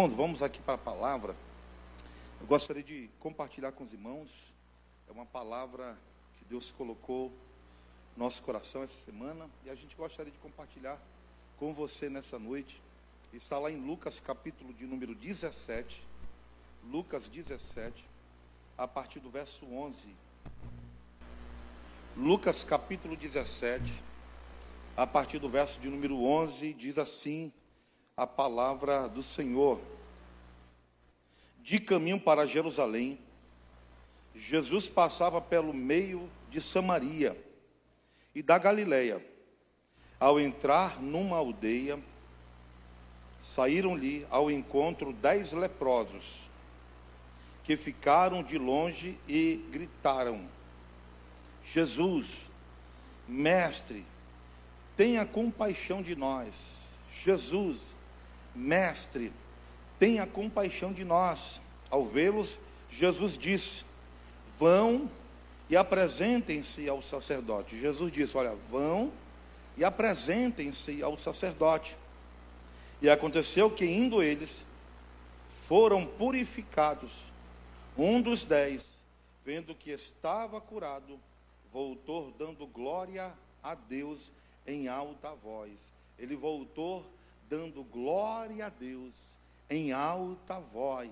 Irmãos, vamos aqui para a palavra. Eu gostaria de compartilhar com os irmãos. É uma palavra que Deus colocou no nosso coração essa semana e a gente gostaria de compartilhar com você nessa noite. Está lá em Lucas, capítulo de número 17. Lucas 17, a partir do verso 11. Lucas, capítulo 17, a partir do verso de número 11, diz assim: a palavra do Senhor. De caminho para Jerusalém, Jesus passava pelo meio de Samaria e da Galileia. Ao entrar numa aldeia, saíram-lhe ao encontro dez leprosos, que ficaram de longe e gritaram: Jesus, mestre, tenha compaixão de nós. Jesus, Mestre, tenha compaixão de nós. Ao vê-los, Jesus disse: Vão e apresentem-se ao sacerdote. Jesus disse: Olha, vão e apresentem-se ao sacerdote. E aconteceu que, indo eles, foram purificados. Um dos dez, vendo que estava curado, voltou dando glória a Deus em alta voz. Ele voltou dando glória a Deus em alta voz,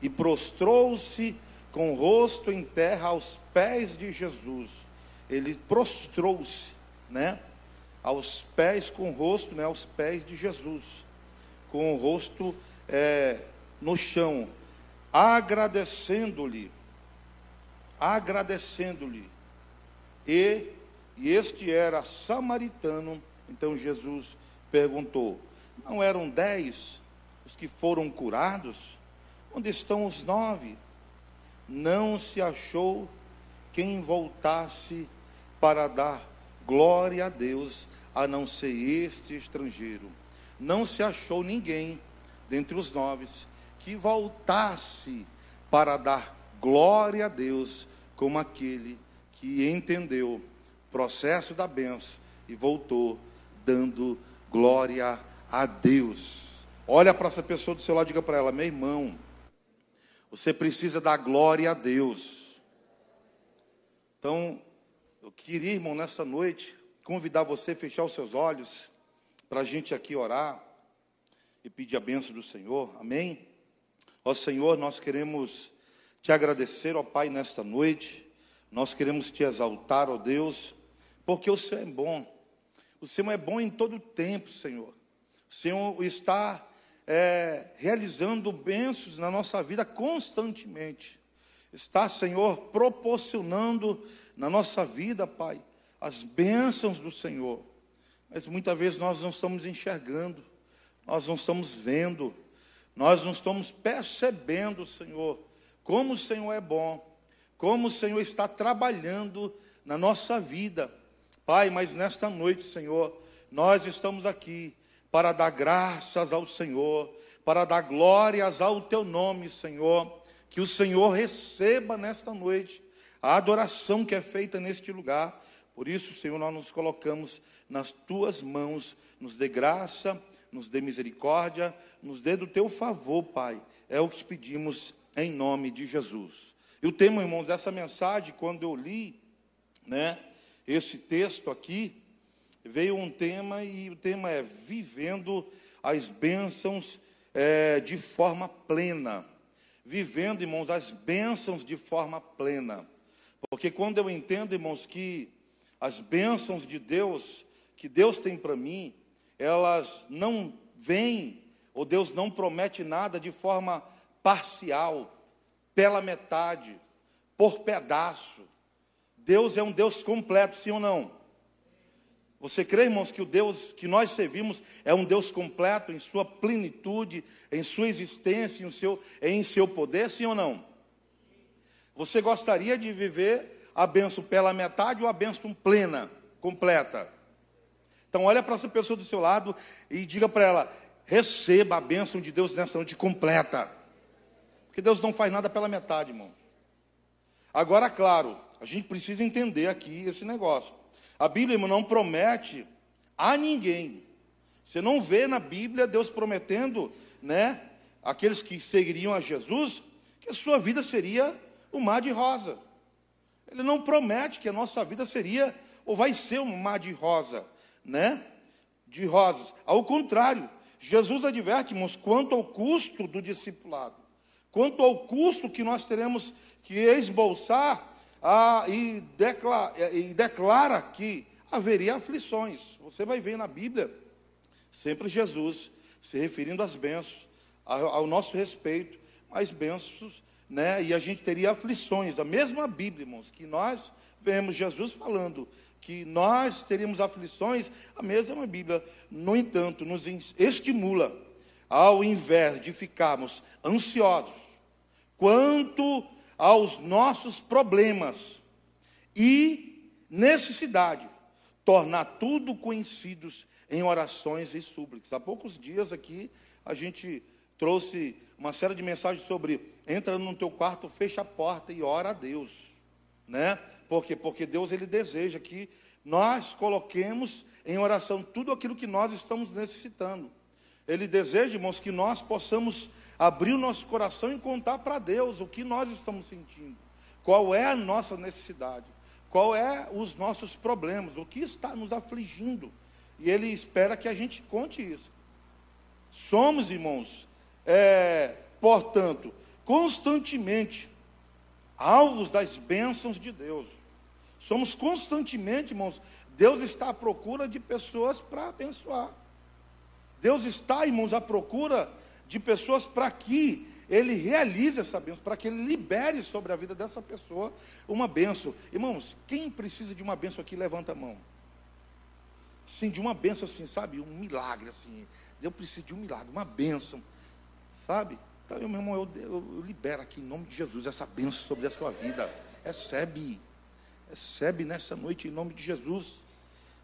e prostrou-se com o rosto em terra aos pés de Jesus. Ele prostrou-se, né? Aos pés, com o rosto, né? Aos pés de Jesus, com o rosto é, no chão, agradecendo-lhe, agradecendo-lhe. E, e este era samaritano. Então Jesus perguntou: Não eram dez os que foram curados? Onde estão os nove? Não se achou quem voltasse para dar glória a Deus, a não ser este estrangeiro. Não se achou ninguém dentre os nove que voltasse para dar glória a Deus, como aquele que entendeu o processo da benção e voltou dando Glória a Deus. Olha para essa pessoa do seu lado e diga para ela: meu irmão, você precisa dar glória a Deus. Então, eu queria, irmão, nessa noite, convidar você a fechar os seus olhos, para a gente aqui orar e pedir a bênção do Senhor, amém? Ó Senhor, nós queremos te agradecer, ó Pai, nesta noite, nós queremos te exaltar, ó Deus, porque o Senhor é bom. O Senhor é bom em todo tempo, Senhor. O Senhor está é, realizando bênçãos na nossa vida constantemente. Está, Senhor, proporcionando na nossa vida, Pai, as bênçãos do Senhor. Mas muitas vezes nós não estamos enxergando, nós não estamos vendo, nós não estamos percebendo, Senhor, como o Senhor é bom, como o Senhor está trabalhando na nossa vida. Pai, mas nesta noite, Senhor, nós estamos aqui para dar graças ao Senhor, para dar glórias ao teu nome, Senhor. Que o Senhor receba nesta noite a adoração que é feita neste lugar. Por isso, Senhor, nós nos colocamos nas tuas mãos, nos dê graça, nos dê misericórdia, nos dê do teu favor, Pai. É o que te pedimos em nome de Jesus. E o tema, irmãos, dessa mensagem, quando eu li, né? Esse texto aqui, veio um tema e o tema é vivendo as bênçãos é, de forma plena. Vivendo, irmãos, as bênçãos de forma plena. Porque quando eu entendo, irmãos, que as bênçãos de Deus, que Deus tem para mim, elas não vêm, ou Deus não promete nada de forma parcial, pela metade, por pedaço. Deus é um Deus completo, sim ou não? Você crê, irmãos, que o Deus que nós servimos é um Deus completo em sua plenitude, em sua existência, em seu, em seu poder, sim ou não? Você gostaria de viver a benção pela metade ou a benção plena, completa? Então, olha para essa pessoa do seu lado e diga para ela: receba a bênção de Deus nessa noite completa. Porque Deus não faz nada pela metade, irmão. Agora, claro, a gente precisa entender aqui esse negócio. A Bíblia não promete a ninguém. Você não vê na Bíblia Deus prometendo, né, aqueles que seguiriam a Jesus, que a sua vida seria o mar de rosa. Ele não promete que a nossa vida seria ou vai ser um mar de rosa, né? De rosas. Ao contrário, Jesus adverte-nos quanto ao custo do discipulado, quanto ao custo que nós teremos que esbolsar ah, e, declara, e declara que haveria aflições. Você vai ver na Bíblia sempre Jesus se referindo às bênçãos, ao, nosso respeito, as bênçãos, né? E a gente teria aflições. A mesma Bíblia, irmãos, que nós vemos Jesus falando que nós teríamos aflições, a mesma Bíblia, no entanto, nos estimula, ao invés de ficarmos ansiosos quanto aos nossos problemas e necessidade, tornar tudo conhecidos em orações e súplicas. Há poucos dias aqui a gente trouxe uma série de mensagens sobre entra no teu quarto, fecha a porta e ora a Deus, né? Por quê? Porque Deus ele deseja que nós coloquemos em oração tudo aquilo que nós estamos necessitando. Ele deseja, irmãos, que nós possamos abrir o nosso coração e contar para Deus o que nós estamos sentindo, qual é a nossa necessidade, qual é os nossos problemas, o que está nos afligindo. E Ele espera que a gente conte isso. Somos, irmãos, é, portanto, constantemente alvos das bênçãos de Deus. Somos constantemente, irmãos, Deus está à procura de pessoas para abençoar. Deus está, irmãos, à procura de pessoas para que ele realize essa bênção, para que ele libere sobre a vida dessa pessoa uma bênção. Irmãos, quem precisa de uma bênção aqui, levanta a mão. Sim, de uma bênção assim, sabe? Um milagre assim. Eu preciso de um milagre, uma bênção, sabe? Então, meu irmão, eu, eu, eu libero aqui em nome de Jesus essa bênção sobre a sua vida. Recebe, recebe nessa noite em nome de Jesus.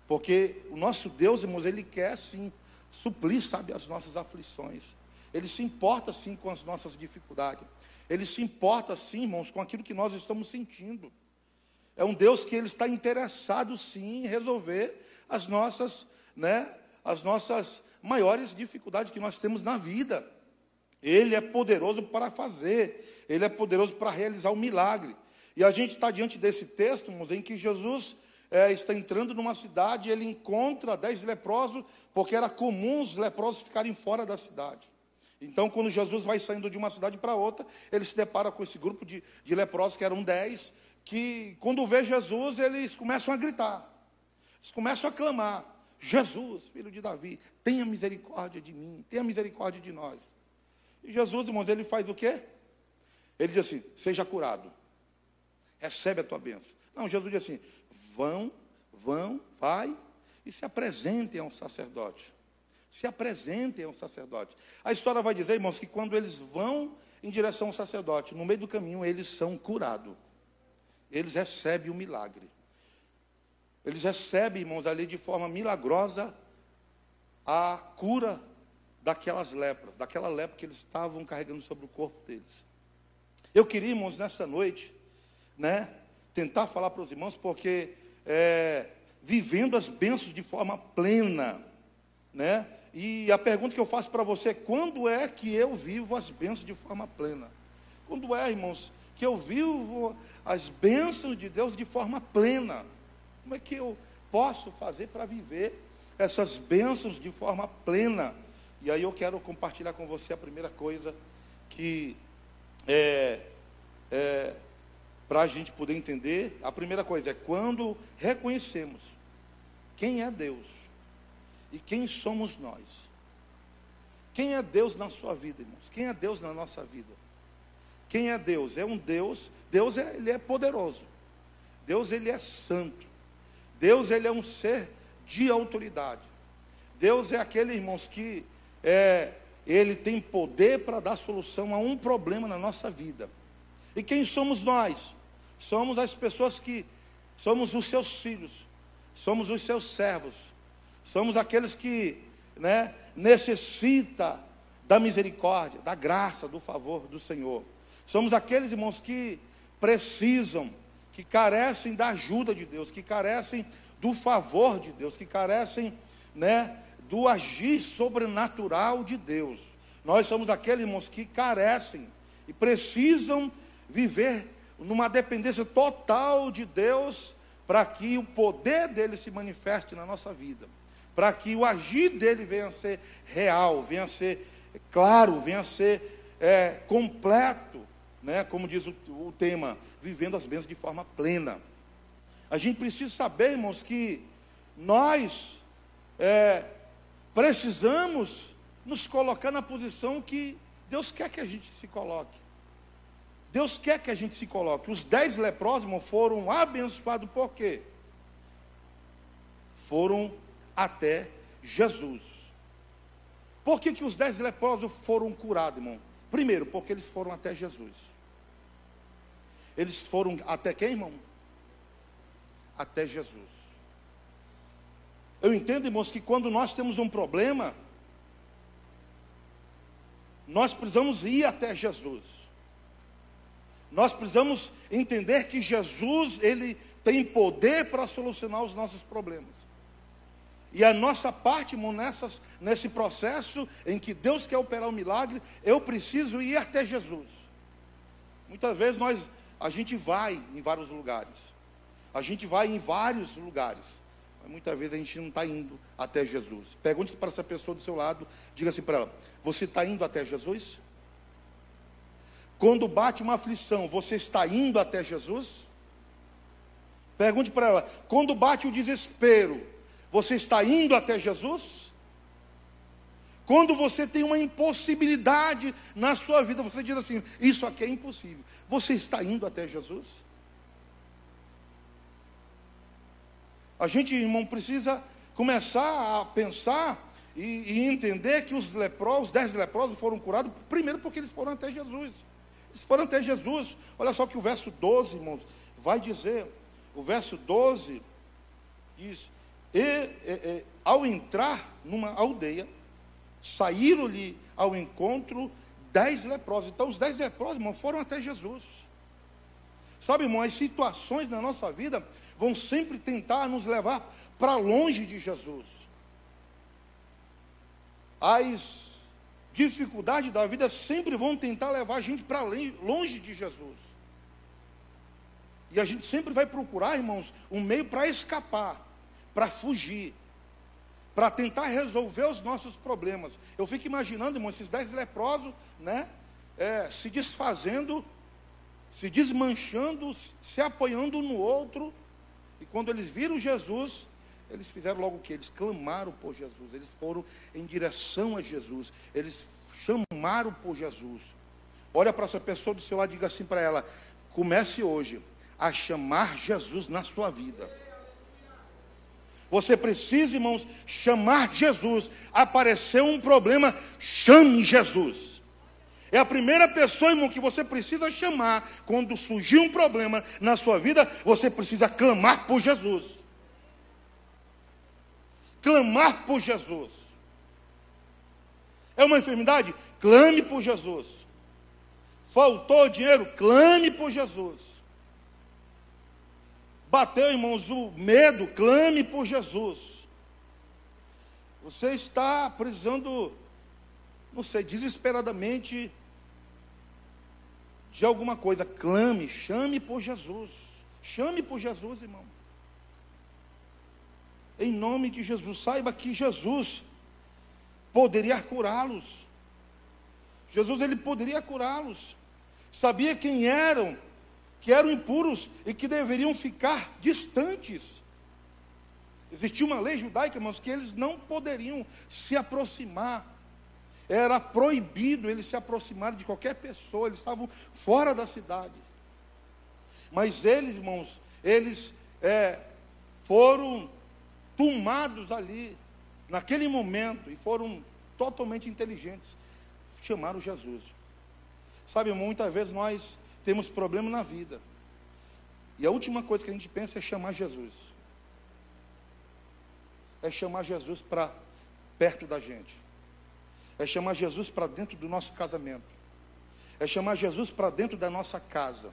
Porque o nosso Deus, irmãos, Ele quer sim suplir, sabe, as nossas aflições. Ele se importa sim com as nossas dificuldades. Ele se importa sim, irmãos, com aquilo que nós estamos sentindo. É um Deus que ele está interessado sim em resolver as nossas, né, as nossas maiores dificuldades que nós temos na vida. Ele é poderoso para fazer, ele é poderoso para realizar o um milagre. E a gente está diante desse texto, irmãos, em que Jesus é, está entrando numa cidade, ele encontra dez leprosos, porque era comum os leprosos ficarem fora da cidade. Então, quando Jesus vai saindo de uma cidade para outra, ele se depara com esse grupo de, de leprosos, que eram dez, que quando vê Jesus, eles começam a gritar, eles começam a clamar: Jesus, filho de Davi, tenha misericórdia de mim, tenha misericórdia de nós. E Jesus, irmãos, ele faz o quê? Ele diz assim: seja curado, recebe a tua bênção. Não, Jesus diz assim: vão, vão, vai e se apresentem ao sacerdote se apresentem ao sacerdote. A história vai dizer, irmãos, que quando eles vão em direção ao sacerdote, no meio do caminho eles são curados. Eles recebem o milagre. Eles recebem, irmãos, ali de forma milagrosa a cura daquelas lepras, daquela lepra que eles estavam carregando sobre o corpo deles. Eu queria, irmãos, nessa noite, né, tentar falar para os irmãos, porque é, vivendo as bênçãos de forma plena, né, e a pergunta que eu faço para você é: quando é que eu vivo as bênçãos de forma plena? Quando é, irmãos, que eu vivo as bênçãos de Deus de forma plena? Como é que eu posso fazer para viver essas bênçãos de forma plena? E aí eu quero compartilhar com você a primeira coisa que é, é para a gente poder entender. A primeira coisa é quando reconhecemos quem é Deus e quem somos nós? Quem é Deus na sua vida, irmãos? Quem é Deus na nossa vida? Quem é Deus? É um Deus, Deus é, ele é poderoso. Deus ele é santo. Deus ele é um ser de autoridade. Deus é aquele, irmãos, que é, ele tem poder para dar solução a um problema na nossa vida. E quem somos nós? Somos as pessoas que somos os seus filhos, somos os seus servos, Somos aqueles que né, necessita da misericórdia, da graça, do favor do Senhor. Somos aqueles irmãos que precisam, que carecem da ajuda de Deus, que carecem do favor de Deus, que carecem né, do agir sobrenatural de Deus. Nós somos aqueles, irmãos, que carecem e precisam viver numa dependência total de Deus para que o poder dele se manifeste na nossa vida, para que o agir dele venha a ser real, venha a ser claro, venha a ser é, completo, né? como diz o, o tema, vivendo as bênçãos de forma plena. A gente precisa saber, irmãos, que nós é, precisamos nos colocar na posição que Deus quer que a gente se coloque. Deus quer que a gente se coloque. Os dez leprosos foram abençoados por quê? Foram até Jesus. Por que, que os dez leprosos foram curados, irmão? Primeiro, porque eles foram até Jesus. Eles foram até quem, irmão? Até Jesus. Eu entendo, irmãos, que quando nós temos um problema, nós precisamos ir até Jesus. Nós precisamos entender que Jesus, ele tem poder para solucionar os nossos problemas. E a nossa parte, irmão, nessas, nesse processo em que Deus quer operar o um milagre, eu preciso ir até Jesus. Muitas vezes nós, a gente vai em vários lugares. A gente vai em vários lugares. Mas muitas vezes a gente não está indo até Jesus. Pergunte para essa pessoa do seu lado, diga assim para ela: Você está indo até Jesus? Quando bate uma aflição, você está indo até Jesus? Pergunte para ela: quando bate o desespero, você está indo até Jesus? Quando você tem uma impossibilidade na sua vida, você diz assim: Isso aqui é impossível. Você está indo até Jesus? A gente, irmão, precisa começar a pensar e, e entender que os leprosos, os dez leprosos foram curados, primeiro porque eles foram até Jesus. Eles foram até Jesus. Olha só que o verso 12, irmãos, vai dizer. O verso 12 diz: e, e, e ao entrar numa aldeia, saíram-lhe ao encontro dez leprosos. Então, os dez leprosos, irmão, foram até Jesus. Sabe, irmão, as situações na nossa vida vão sempre tentar nos levar para longe de Jesus. As dificuldades da vida sempre vão tentar levar a gente para longe de Jesus. E a gente sempre vai procurar, irmãos, um meio para escapar, para fugir, para tentar resolver os nossos problemas. Eu fico imaginando, irmãos, esses dez leprosos, né, é, se desfazendo, se desmanchando, se apoiando um no outro. E quando eles viram Jesus, eles fizeram logo o que? Eles clamaram por Jesus, eles foram em direção a Jesus, eles chamaram por Jesus. Olha para essa pessoa do seu lado e diga assim para ela: comece hoje a chamar Jesus na sua vida. Você precisa, irmãos, chamar Jesus. Apareceu um problema, chame Jesus. É a primeira pessoa, irmão, que você precisa chamar quando surgir um problema na sua vida. Você precisa clamar por Jesus clamar por Jesus. É uma enfermidade? Clame por Jesus. Faltou dinheiro? Clame por Jesus. Bateu, irmãos, o medo? Clame por Jesus. Você está precisando, não sei, desesperadamente de alguma coisa. Clame, chame por Jesus. Chame por Jesus, irmão em nome de Jesus. Saiba que Jesus poderia curá-los. Jesus ele poderia curá-los. Sabia quem eram, que eram impuros e que deveriam ficar distantes. Existia uma lei judaica, irmãos, que eles não poderiam se aproximar. Era proibido eles se aproximarem de qualquer pessoa, eles estavam fora da cidade. Mas eles, irmãos, eles é, foram tomados ali, naquele momento, e foram totalmente inteligentes, chamaram Jesus. Sabe, muitas vezes nós temos problema na vida, e a última coisa que a gente pensa é chamar Jesus. É chamar Jesus para perto da gente. É chamar Jesus para dentro do nosso casamento. É chamar Jesus para dentro da nossa casa.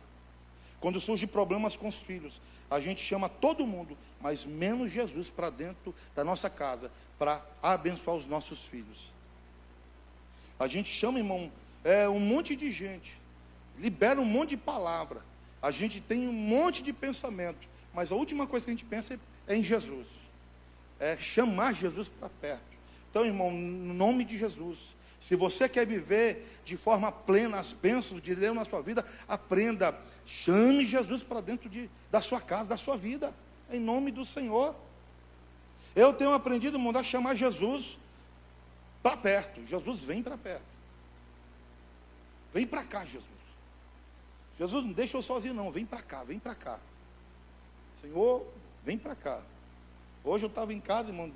Quando surgem problemas com os filhos, a gente chama todo mundo, mas menos Jesus para dentro da nossa casa, para abençoar os nossos filhos. A gente chama, irmão, é, um monte de gente, libera um monte de palavra, a gente tem um monte de pensamento, mas a última coisa que a gente pensa é em Jesus, é chamar Jesus para perto. Então, irmão, no nome de Jesus, se você quer viver de forma plena as bênçãos de Deus na sua vida, aprenda, chame Jesus para dentro de, da sua casa, da sua vida, em nome do Senhor. Eu tenho aprendido, irmão, a chamar Jesus para perto. Jesus vem para perto. Vem para cá, Jesus. Jesus não deixa eu sozinho, não. Vem para cá, vem para cá. Senhor, vem para cá. Hoje eu estava em casa, irmão.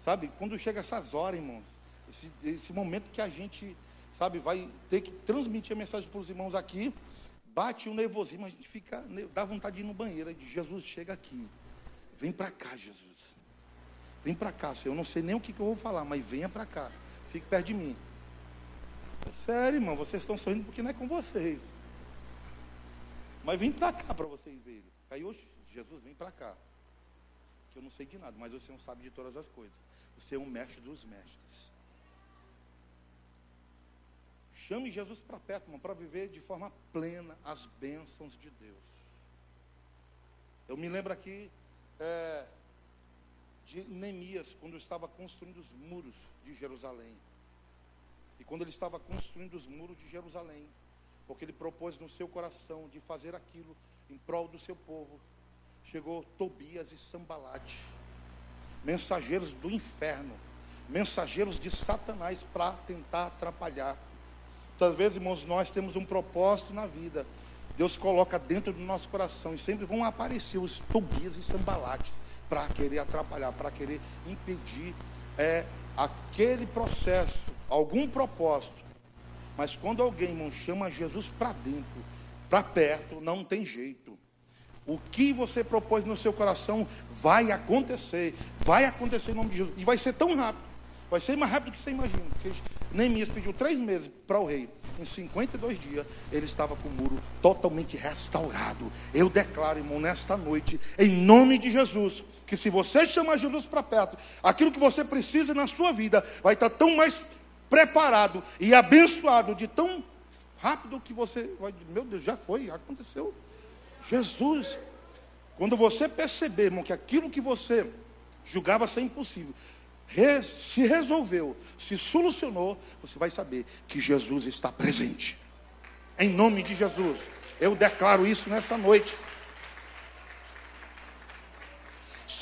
Sabe, quando chega essas horas, irmãos, esse, esse momento que a gente, sabe, vai ter que transmitir a mensagem para os irmãos aqui, bate um nervosismo, a gente fica, dá vontade de ir no banheiro, de Jesus chega aqui, vem para cá, Jesus, vem para cá, Senhor, eu não sei nem o que, que eu vou falar, mas venha para cá, fique perto de mim. É sério, irmão, vocês estão sorrindo porque não é com vocês, mas vem para cá para vocês verem. Aí hoje, Jesus, vem para cá, que eu não sei de nada, mas o Senhor sabe de todas as coisas. Você é um mestre dos mestres. Chame Jesus para perto, irmão, para viver de forma plena as bênçãos de Deus. Eu me lembro aqui é, de Neemias, quando estava construindo os muros de Jerusalém. E quando ele estava construindo os muros de Jerusalém, porque ele propôs no seu coração de fazer aquilo em prol do seu povo, chegou Tobias e Sambalate, mensageiros do inferno, mensageiros de Satanás para tentar atrapalhar Muitas vezes, irmãos, nós temos um propósito na vida. Deus coloca dentro do nosso coração e sempre vão aparecer os Tobias e Sambalates para querer atrapalhar, para querer impedir é, aquele processo, algum propósito. Mas quando alguém, irmão, chama Jesus para dentro, para perto, não tem jeito. O que você propôs no seu coração vai acontecer, vai acontecer em nome de Jesus. E vai ser tão rápido Vai ser mais rápido do que você imagina. Porque Neemias pediu três meses para o rei. Em 52 dias, ele estava com o muro totalmente restaurado. Eu declaro, irmão, nesta noite, em nome de Jesus, que se você chamar Jesus para perto, aquilo que você precisa na sua vida vai estar tão mais preparado e abençoado de tão rápido que você vai. Meu Deus, já foi, aconteceu. Jesus, quando você perceber, irmão, que aquilo que você julgava ser impossível, se resolveu, se solucionou, você vai saber que Jesus está presente. Em nome de Jesus. Eu declaro isso nessa noite.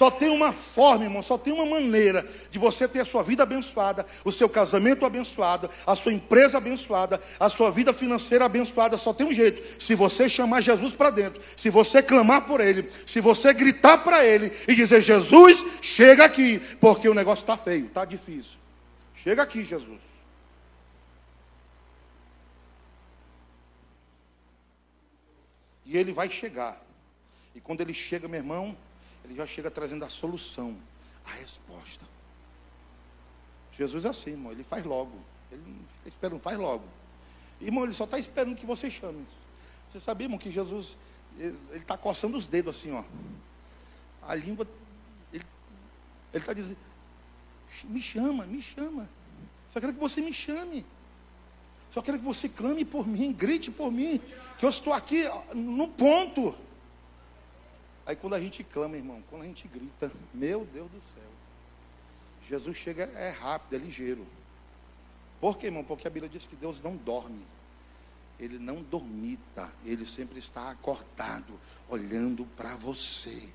Só tem uma forma, irmão, só tem uma maneira de você ter a sua vida abençoada, o seu casamento abençoado, a sua empresa abençoada, a sua vida financeira abençoada. Só tem um jeito: se você chamar Jesus para dentro, se você clamar por Ele, se você gritar para Ele e dizer: Jesus, chega aqui, porque o negócio está feio, está difícil. Chega aqui, Jesus. E Ele vai chegar. E quando Ele chega, meu irmão, ele já chega trazendo a solução, a resposta. Jesus é assim, irmão, ele faz logo. Ele não fica esperando, faz logo. Irmão, ele só está esperando que você chame. Você sabia, irmão, que Jesus, ele está coçando os dedos assim, ó. A língua, ele está dizendo, me chama, me chama. Só quero que você me chame. Só quero que você clame por mim, grite por mim, que eu estou aqui no ponto. Aí quando a gente clama, irmão, quando a gente grita, meu Deus do céu, Jesus chega, é rápido, é ligeiro. Por quê, irmão? Porque a Bíblia diz que Deus não dorme. Ele não dormita, ele sempre está acordado, olhando para você,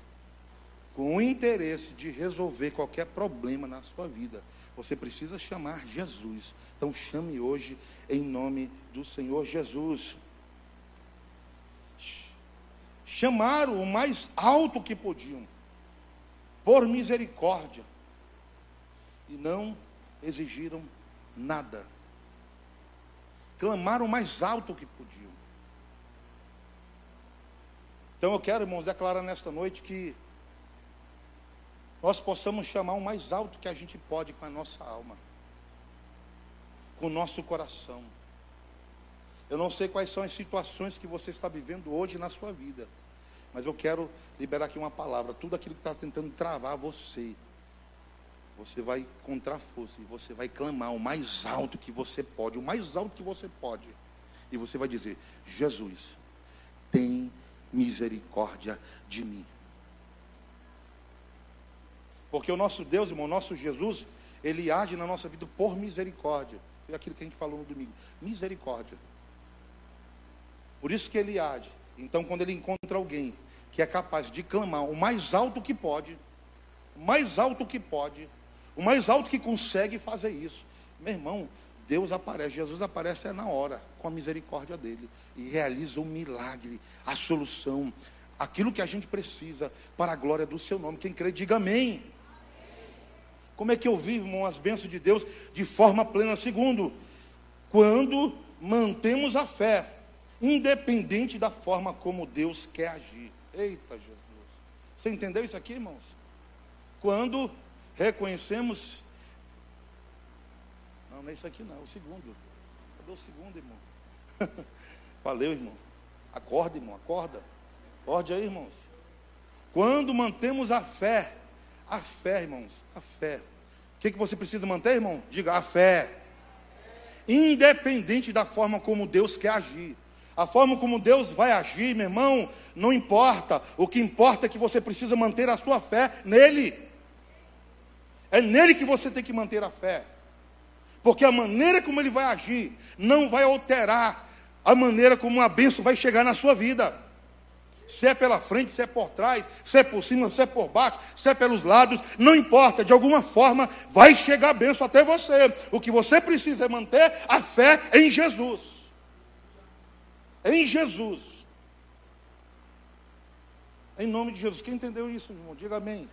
com o interesse de resolver qualquer problema na sua vida. Você precisa chamar Jesus. Então chame hoje em nome do Senhor Jesus chamaram o mais alto que podiam, por misericórdia, e não exigiram nada. Clamaram o mais alto que podiam. Então eu quero, irmãos, declarar nesta noite que nós possamos chamar o mais alto que a gente pode com a nossa alma, com o nosso coração. Eu não sei quais são as situações que você está vivendo hoje na sua vida. Mas eu quero liberar aqui uma palavra. Tudo aquilo que está tentando travar você. você vai encontrar força e você vai clamar o mais alto que você pode, o mais alto que você pode. E você vai dizer: Jesus, tem misericórdia de mim. Porque o nosso Deus, irmão, o nosso Jesus, ele age na nossa vida por misericórdia. Foi aquilo que a gente falou no domingo. Misericórdia. Por isso que ele age. Então, quando ele encontra alguém que é capaz de clamar o mais alto que pode, o mais alto que pode, o mais alto que consegue fazer isso. Meu irmão, Deus aparece, Jesus aparece é na hora, com a misericórdia dele, e realiza o um milagre, a solução, aquilo que a gente precisa para a glória do seu nome. Quem crê, diga amém. Como é que eu vivo, irmão, as bênçãos de Deus de forma plena? Segundo, quando mantemos a fé, independente da forma como Deus quer agir. Eita Jesus. Você entendeu isso aqui, irmãos? Quando reconhecemos. Não, não é isso aqui não, é o segundo. Cadê o segundo, irmão? Valeu, irmão. Acorda, irmão, acorda. Acorde aí, irmãos. Quando mantemos a fé, a fé, irmãos, a fé. O que, que você precisa manter, irmão? Diga a fé. Independente da forma como Deus quer agir. A forma como Deus vai agir, meu irmão, não importa. O que importa é que você precisa manter a sua fé nele. É nele que você tem que manter a fé. Porque a maneira como ele vai agir não vai alterar a maneira como a bênção vai chegar na sua vida. Se é pela frente, se é por trás, se é por cima, se é por baixo, se é pelos lados, não importa, de alguma forma vai chegar a bênção até você. O que você precisa é manter a fé em Jesus. Em Jesus. Em nome de Jesus. Quem entendeu isso, irmão? Diga amém.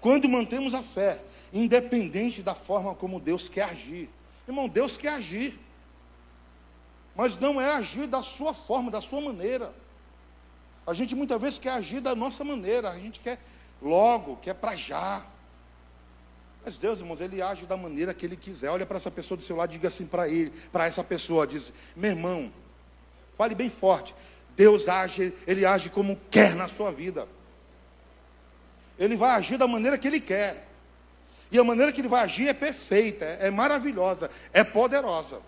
Quando mantemos a fé, independente da forma como Deus quer agir. Irmão, Deus quer agir. Mas não é agir da sua forma, da sua maneira. A gente muitas vezes quer agir da nossa maneira, a gente quer logo, quer para já. Mas Deus, irmãos, Ele age da maneira que Ele quiser. Olha para essa pessoa do seu lado, diga assim para ele, para essa pessoa, diz: meu irmão, fale bem forte. Deus age, Ele age como quer na sua vida. Ele vai agir da maneira que ele quer. E a maneira que ele vai agir é perfeita, é, maravilhosa, é poderosa.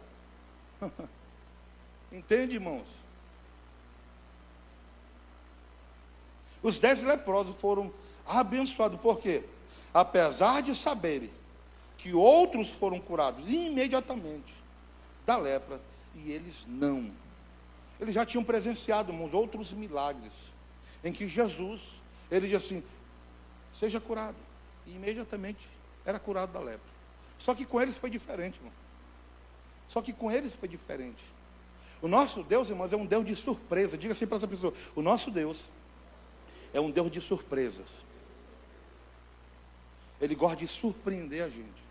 Entende, irmãos? Os dez leprosos foram abençoados, por quê? Apesar de saberem que outros foram curados imediatamente da lepra, e eles não. Eles já tinham presenciado, irmãos, outros milagres, em que Jesus, ele disse assim: seja curado. E imediatamente era curado da lepra. Só que com eles foi diferente, irmão. Só que com eles foi diferente. O nosso Deus, irmãos, é um Deus de surpresa. Diga assim para essa pessoa: o nosso Deus é um Deus de surpresas. Ele gosta de surpreender a gente.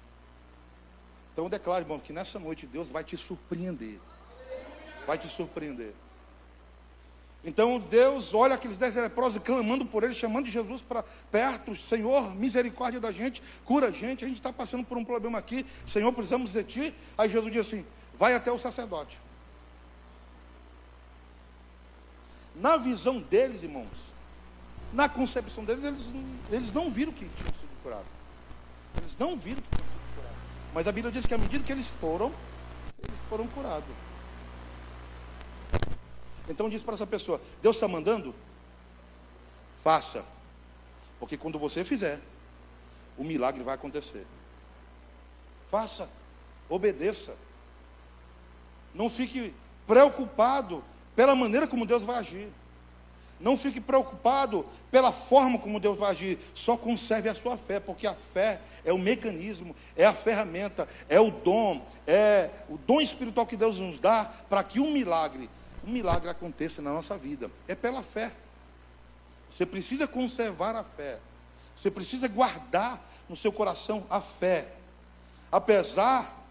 Então declaro, irmão, que nessa noite Deus vai te surpreender. Vai te surpreender. Então Deus olha aqueles dez leprosos clamando por ele, chamando Jesus para perto. Senhor, misericórdia da gente, cura a gente. A gente está passando por um problema aqui. Senhor, precisamos de ti. Aí Jesus diz assim: vai até o sacerdote. Na visão deles, irmãos, na concepção deles, eles, eles não viram que tinham sido curados. Eles não viram que tinham sido curados. Mas a Bíblia diz que à medida que eles foram, eles foram curados. Então diz para essa pessoa: Deus está mandando? Faça. Porque quando você fizer, o milagre vai acontecer. Faça. Obedeça. Não fique preocupado pela maneira como Deus vai agir. Não fique preocupado pela forma como Deus vai agir. Só conserve a sua fé, porque a fé é o mecanismo, é a ferramenta, é o dom, é o dom espiritual que Deus nos dá para que um milagre um milagre aconteça na nossa vida. É pela fé. Você precisa conservar a fé. Você precisa guardar no seu coração a fé. Apesar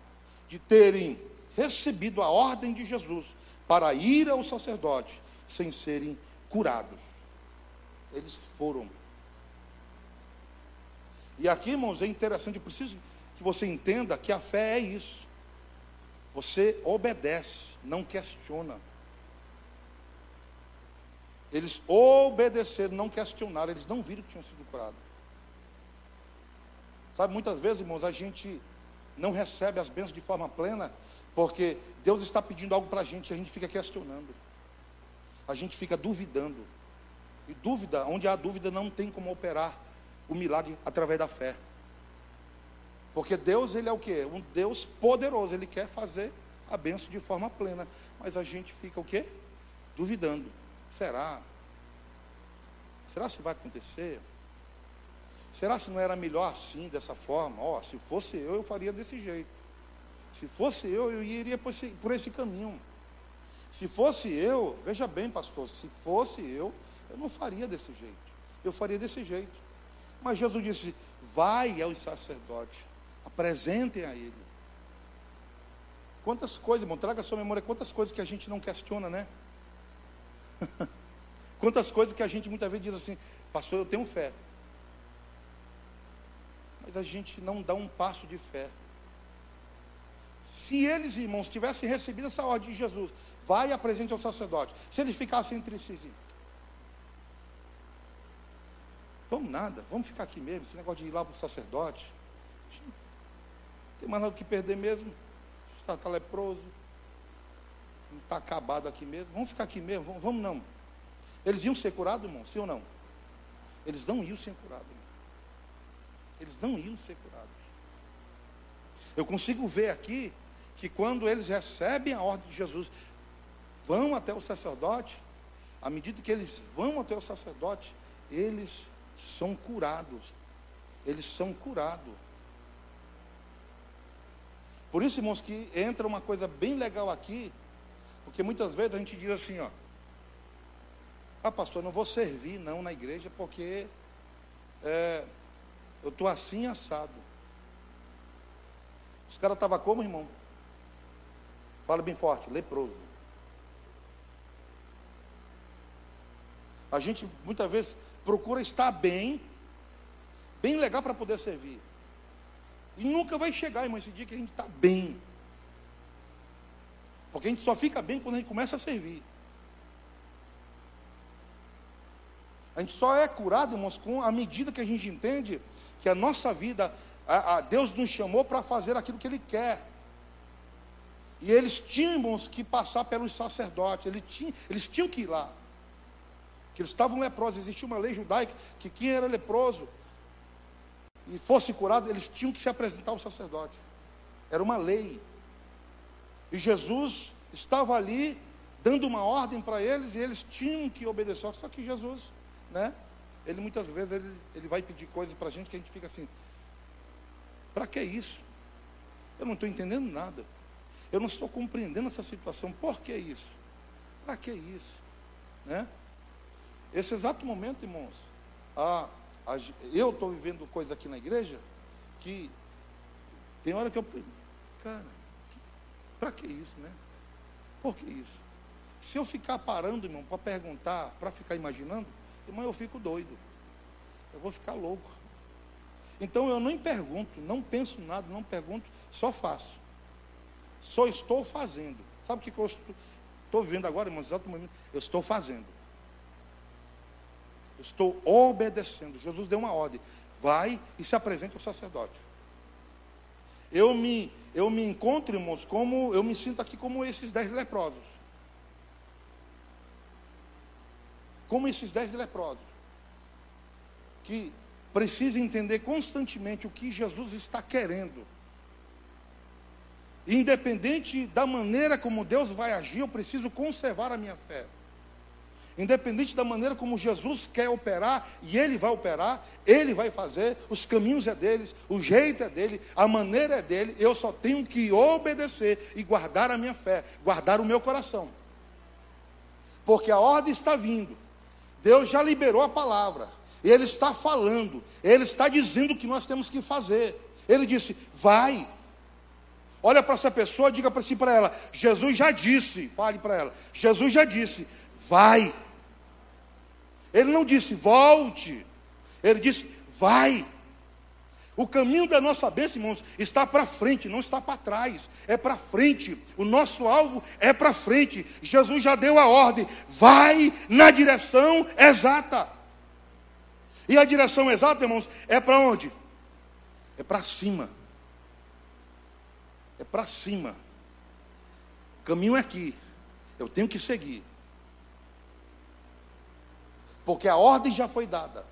de terem recebido a ordem de Jesus para ir ao sacerdote sem serem curados. Eles foram. E aqui, irmãos, é interessante, eu preciso que você entenda que a fé é isso. Você obedece, não questiona. Eles obedeceram, não questionaram, eles não viram que tinham sido curados. Sabe, muitas vezes, irmãos, a gente não recebe as bênçãos de forma plena, porque Deus está pedindo algo para a gente e a gente fica questionando. A gente fica duvidando. E dúvida, onde há dúvida, não tem como operar o milagre através da fé. Porque Deus, ele é o que? Um Deus poderoso, ele quer fazer a bênção de forma plena. Mas a gente fica o quê? Duvidando. Será? Será se vai acontecer? Será se não era melhor assim, dessa forma? Ó, oh, se fosse eu, eu faria desse jeito. Se fosse eu, eu iria por esse, por esse caminho. Se fosse eu, veja bem, pastor, se fosse eu, eu não faria desse jeito. Eu faria desse jeito. Mas Jesus disse: vai aos sacerdotes, apresentem a ele. Quantas coisas, irmão, traga a sua memória, quantas coisas que a gente não questiona, né? quantas coisas que a gente muitas vezes diz assim, pastor, eu tenho fé. Mas a gente não dá um passo de fé. Se eles, irmãos, tivessem recebido essa ordem de Jesus, vai e apresente ao sacerdote. Se eles ficassem entre si, vamos nada, vamos ficar aqui mesmo, esse negócio de ir lá para o sacerdote. Não tem mais nada que perder mesmo. Está, está leproso. Está acabado aqui mesmo. Vamos ficar aqui mesmo, vamos, vamos não. Eles iam ser curados, irmão, sim ou não? Eles não iam ser curados. Eles não iam ser curados. Eu consigo ver aqui que quando eles recebem a ordem de Jesus, vão até o sacerdote, à medida que eles vão até o sacerdote, eles são curados. Eles são curados. Por isso, irmãos, que entra uma coisa bem legal aqui, porque muitas vezes a gente diz assim, ó, ah pastor, não vou servir não na igreja porque é, eu estou assim assado. Os caras estavam como, irmão? Fala bem forte, leproso. A gente muitas vezes procura estar bem, bem legal para poder servir. E nunca vai chegar, irmão, esse dia que a gente está bem. Porque a gente só fica bem quando a gente começa a servir. A gente só é curado, irmãos, com a medida que a gente entende que a nossa vida, a, a Deus nos chamou para fazer aquilo que Ele quer. E eles tínhamos que passar pelos sacerdotes, eles tinham, eles tinham que ir lá. Que eles estavam leprosos, existia uma lei judaica que quem era leproso e fosse curado, eles tinham que se apresentar ao sacerdote. Era uma lei. E Jesus estava ali dando uma ordem para eles e eles tinham que obedecer. Só que Jesus, né? Ele muitas vezes ele, ele vai pedir coisas para a gente que a gente fica assim: para que isso? Eu não estou entendendo nada. Eu não estou compreendendo essa situação. Por que isso? Para que isso? Né? Esse exato momento, irmãos, a, a, eu estou vivendo coisa aqui na igreja que tem hora que eu. Cara, para que isso, né? Por que isso? Se eu ficar parando, irmão, para perguntar, para ficar imaginando, irmão, eu fico doido. Eu vou ficar louco. Então eu nem pergunto, não penso nada, não pergunto, só faço. Só estou fazendo. Sabe o que eu estou, estou vendo agora, irmão? Exato momento. Eu estou fazendo. Eu estou obedecendo. Jesus deu uma ordem. Vai e se apresente ao sacerdote. Eu me, eu me encontro, irmãos, como eu me sinto aqui como esses dez leprosos. Como esses dez leprosos. Que precisam entender constantemente o que Jesus está querendo. Independente da maneira como Deus vai agir, eu preciso conservar a minha fé. Independente da maneira como Jesus quer operar, e Ele vai operar, Ele vai fazer, os caminhos é deles, o jeito é dele, a maneira é dele, eu só tenho que obedecer e guardar a minha fé, guardar o meu coração. Porque a ordem está vindo, Deus já liberou a palavra, Ele está falando, Ele está dizendo o que nós temos que fazer. Ele disse: vai, Olha para essa pessoa, diga para si para ela: Jesus já disse, fale para ela, Jesus já disse, vai. Ele não disse volte, ele disse vai. O caminho da nossa bênção, irmãos, está para frente, não está para trás, é para frente. O nosso alvo é para frente. Jesus já deu a ordem, vai na direção exata. E a direção exata, irmãos, é para onde? É para cima. É para cima. O caminho é aqui. Eu tenho que seguir. Porque a ordem já foi dada.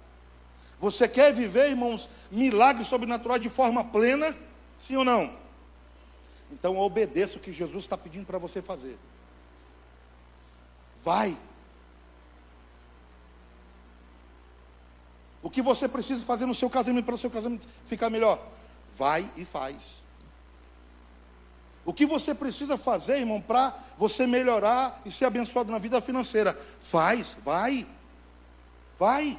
Você quer viver, irmãos, milagres sobrenaturais de forma plena? Sim ou não? Então obedeça o que Jesus está pedindo para você fazer. Vai. O que você precisa fazer no seu casamento para o seu casamento ficar melhor? Vai e faz. O que você precisa fazer, irmão, para você melhorar e ser abençoado na vida financeira? Faz, vai. Vai.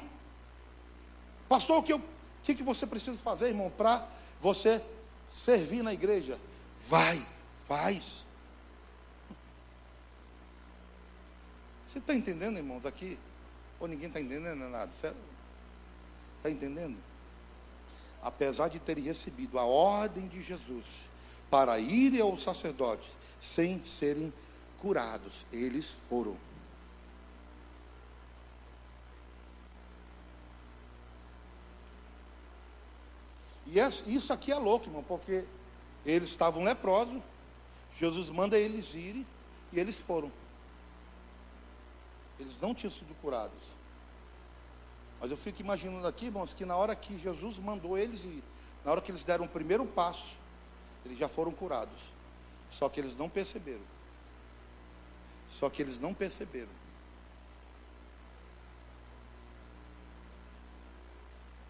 Pastor, o que, eu, que, que você precisa fazer, irmão, para você servir na igreja? Vai, faz. Você está entendendo, irmãos, aqui? Ou ninguém está entendendo nada? Está entendendo? Apesar de terem recebido a ordem de Jesus para irem ao sacerdote sem serem curados, eles foram. E isso aqui é louco, irmão, porque eles estavam leprosos, Jesus manda eles irem e eles foram. Eles não tinham sido curados. Mas eu fico imaginando aqui, irmãos, que na hora que Jesus mandou eles ir, na hora que eles deram o primeiro passo, eles já foram curados. Só que eles não perceberam. Só que eles não perceberam.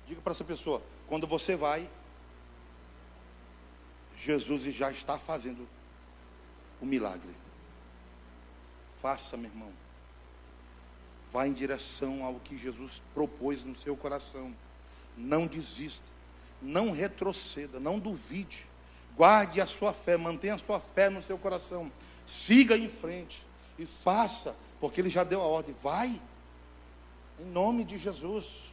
Diga para essa pessoa: quando você vai, Jesus já está fazendo o milagre. Faça, meu irmão. Vá em direção ao que Jesus propôs no seu coração. Não desista. Não retroceda. Não duvide. Guarde a sua fé. Mantenha a sua fé no seu coração. Siga em frente. E faça. Porque Ele já deu a ordem. Vai. Em nome de Jesus.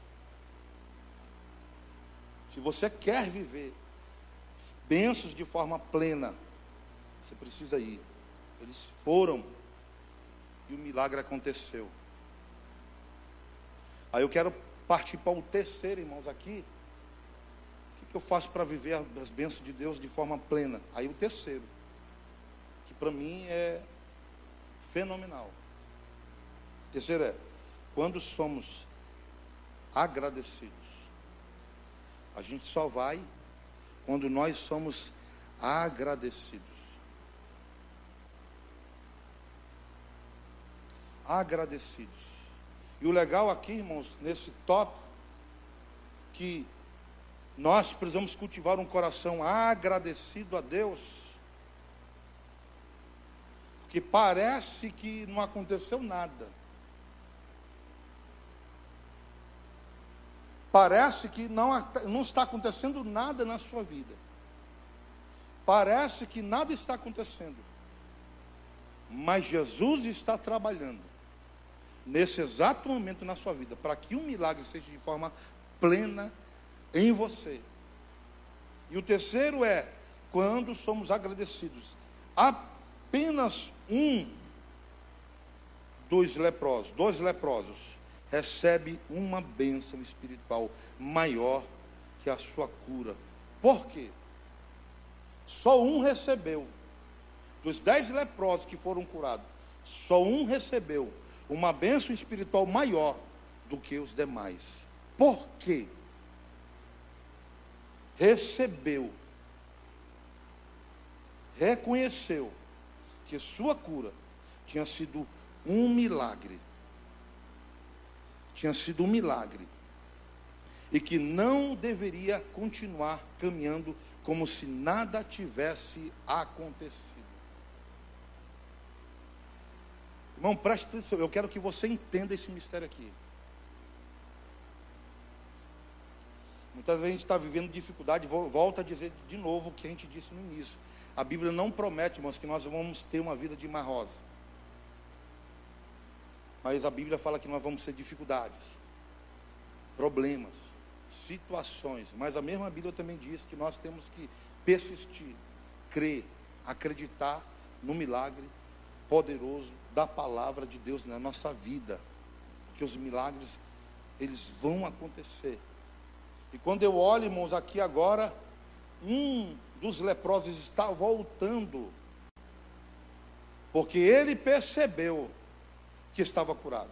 Se você quer viver bênçãos de forma plena, você precisa ir. Eles foram e o milagre aconteceu. Aí eu quero partir para o terceiro, irmãos, aqui. O que eu faço para viver as bênçãos de Deus de forma plena? Aí o terceiro, que para mim é fenomenal. O terceiro é, quando somos agradecidos, a gente só vai quando nós somos agradecidos. Agradecidos. E o legal aqui, irmãos, nesse top, que nós precisamos cultivar um coração agradecido a Deus. Que parece que não aconteceu nada. Parece que não, não está acontecendo nada na sua vida. Parece que nada está acontecendo. Mas Jesus está trabalhando nesse exato momento na sua vida, para que um milagre seja de forma plena em você. E o terceiro é quando somos agradecidos. Apenas um dos leprosos, dois leprosos, recebe uma bênção espiritual maior que a sua cura. Por quê? Só um recebeu. Dos dez leprosos que foram curados, só um recebeu uma bênção espiritual maior do que os demais. Por quê? Recebeu, reconheceu que sua cura tinha sido um milagre. Tinha sido um milagre. E que não deveria continuar caminhando como se nada tivesse acontecido. Irmão, preste atenção, eu quero que você entenda esse mistério aqui. Muitas vezes a gente está vivendo dificuldade, volta a dizer de novo o que a gente disse no início. A Bíblia não promete, irmãos, que nós vamos ter uma vida de mar rosa. Mas a Bíblia fala que nós vamos ter dificuldades, problemas, situações. Mas a mesma Bíblia também diz que nós temos que persistir, crer, acreditar no milagre poderoso da palavra de Deus na nossa vida. Porque os milagres, eles vão acontecer. E quando eu olho, irmãos, aqui agora, um dos leprosos está voltando, porque ele percebeu que estava curado.